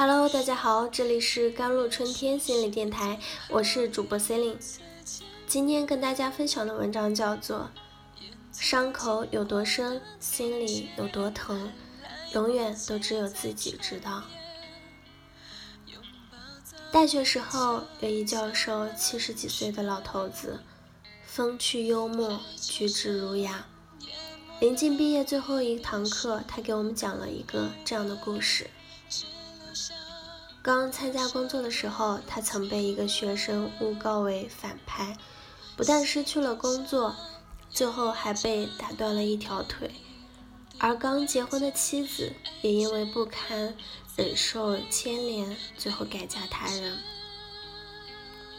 Hello，大家好，这里是甘露春天心理电台，我是主播 Celine。今天跟大家分享的文章叫做《伤口有多深，心里有多疼，永远都只有自己知道》。大学时候，有一教授，七十几岁的老头子，风趣幽默，举止儒雅。临近毕业最后一堂课，他给我们讲了一个这样的故事。刚参加工作的时候，他曾被一个学生诬告为反派，不但失去了工作，最后还被打断了一条腿。而刚结婚的妻子也因为不堪忍受牵连，最后改嫁他人。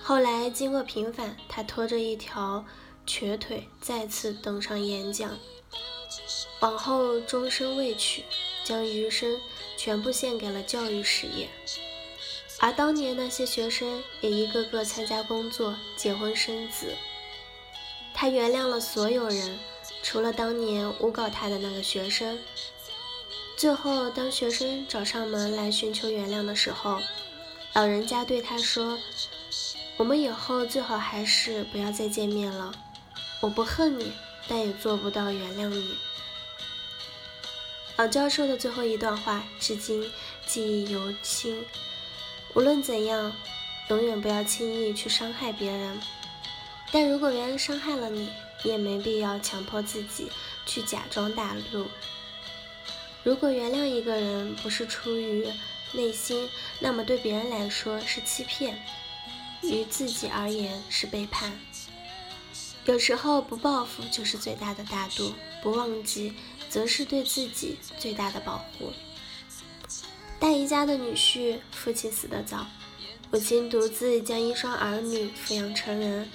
后来经过平反，他拖着一条瘸腿再次登上演讲，往后终身未娶，将余生全部献给了教育事业。而当年那些学生也一个个参加工作、结婚生子。他原谅了所有人，除了当年诬告他的那个学生。最后，当学生找上门来寻求原谅的时候，老人家对他说：“我们以后最好还是不要再见面了。我不恨你，但也做不到原谅你。”老教授的最后一段话，至今记忆犹新。无论怎样，永远不要轻易去伤害别人。但如果别人伤害了你，你也没必要强迫自己去假装大度。如果原谅一个人不是出于内心，那么对别人来说是欺骗，于自己而言是背叛。有时候不报复就是最大的大度，不忘记则是对自己最大的保护。大姨家的女婿父亲死得早，母亲独自将一双儿女抚养成人。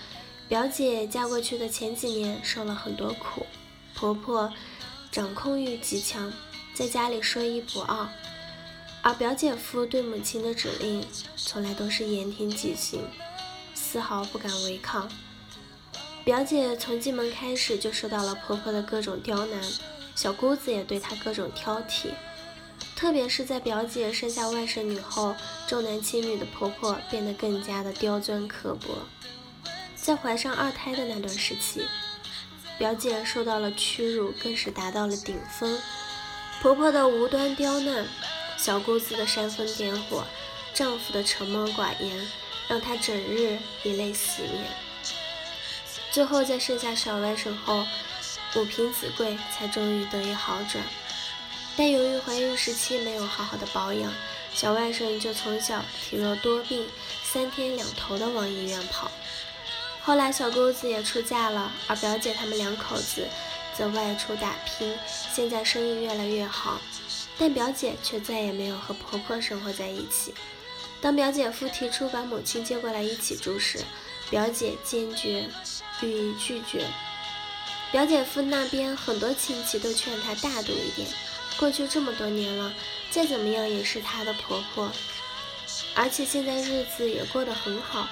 表姐嫁过去的前几年受了很多苦，婆婆掌控欲极强，在家里说一不二，而表姐夫对母亲的指令从来都是言听计行，丝毫不敢违抗。表姐从进门开始就受到了婆婆的各种刁难，小姑子也对她各种挑剔。特别是在表姐生下外甥女后，重男轻女的婆婆变得更加的刁钻刻薄。在怀上二胎的那段时期，表姐受到了屈辱，更是达到了顶峰。婆婆的无端刁难，小姑子的煽风点火，丈夫的沉默寡言，让她整日以泪洗面。最后在生下小外甥后，母凭子贵，才终于得以好转。但由于怀孕时期没有好好的保养，小外甥就从小体弱多病，三天两头的往医院跑。后来小姑子也出嫁了，而表姐他们两口子则外出打拼，现在生意越来越好。但表姐却再也没有和婆婆生活在一起。当表姐夫提出把母亲接过来一起住时，表姐坚决予以拒绝。表姐夫那边很多亲戚都劝她大度一点。过去这么多年了，再怎么样也是她的婆婆，而且现在日子也过得很好。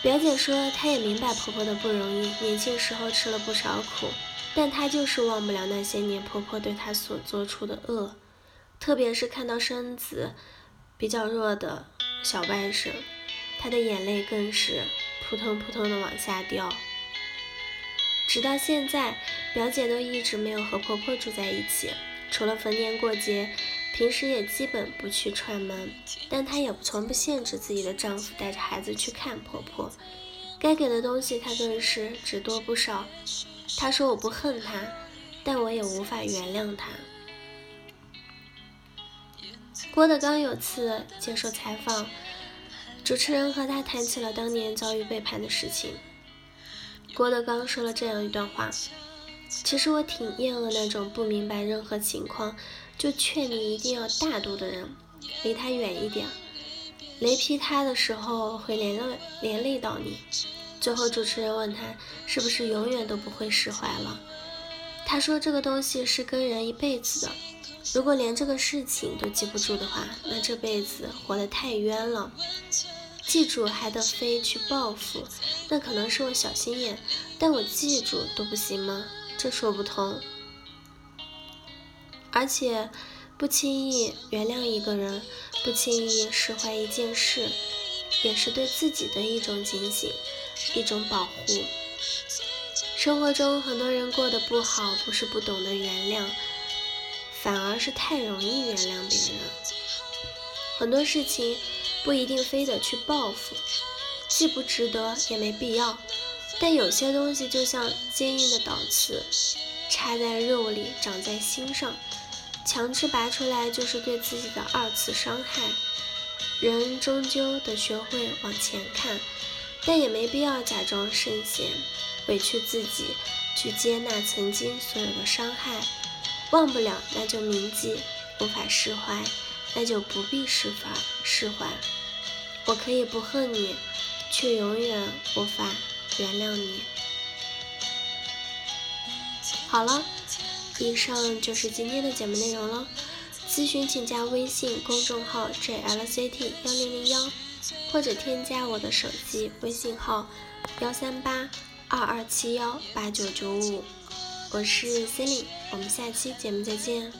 表姐说，她也明白婆婆的不容易，年轻时候吃了不少苦，但她就是忘不了那些年婆婆对她所做出的恶，特别是看到身子比较弱的小外甥，她的眼泪更是扑通扑通的往下掉。直到现在，表姐都一直没有和婆婆住在一起，除了逢年过节，平时也基本不去串门。但她也从不限制自己的丈夫带着孩子去看婆婆，该给的东西她更是只多不少。她说：“我不恨她，但我也无法原谅她。”郭德纲有次接受采访，主持人和他谈起了当年遭遇背叛的事情。郭德纲说了这样一段话：“其实我挺厌恶那种不明白任何情况就劝你一定要大度的人，离他远一点。雷劈他的时候会连累连累到你。”最后主持人问他是不是永远都不会释怀了，他说：“这个东西是跟人一辈子的，如果连这个事情都记不住的话，那这辈子活得太冤了。”记住还得飞去报复，那可能是我小心眼，但我记住都不行吗？这说不通。而且不轻易原谅一个人，不轻易释怀一件事，也是对自己的一种警醒，一种保护。生活中很多人过得不好，不是不懂得原谅，反而是太容易原谅别人。很多事情不一定非得去报复，既不值得，也没必要。但有些东西就像坚硬的倒刺，插在肉里，长在心上。强制拔出来就是对自己的二次伤害。人终究得学会往前看，但也没必要假装圣贤，委屈自己去接纳曾经所有的伤害。忘不了那就铭记，无法释怀那就不必释怀释怀。我可以不恨你，却永远无法原谅你。好了。以上就是今天的节目内容了。咨询请加微信公众号 jlct 幺零零幺，或者添加我的手机微信号幺三八二二七幺八九九五。我是 c e l i n e 我们下期节目再见。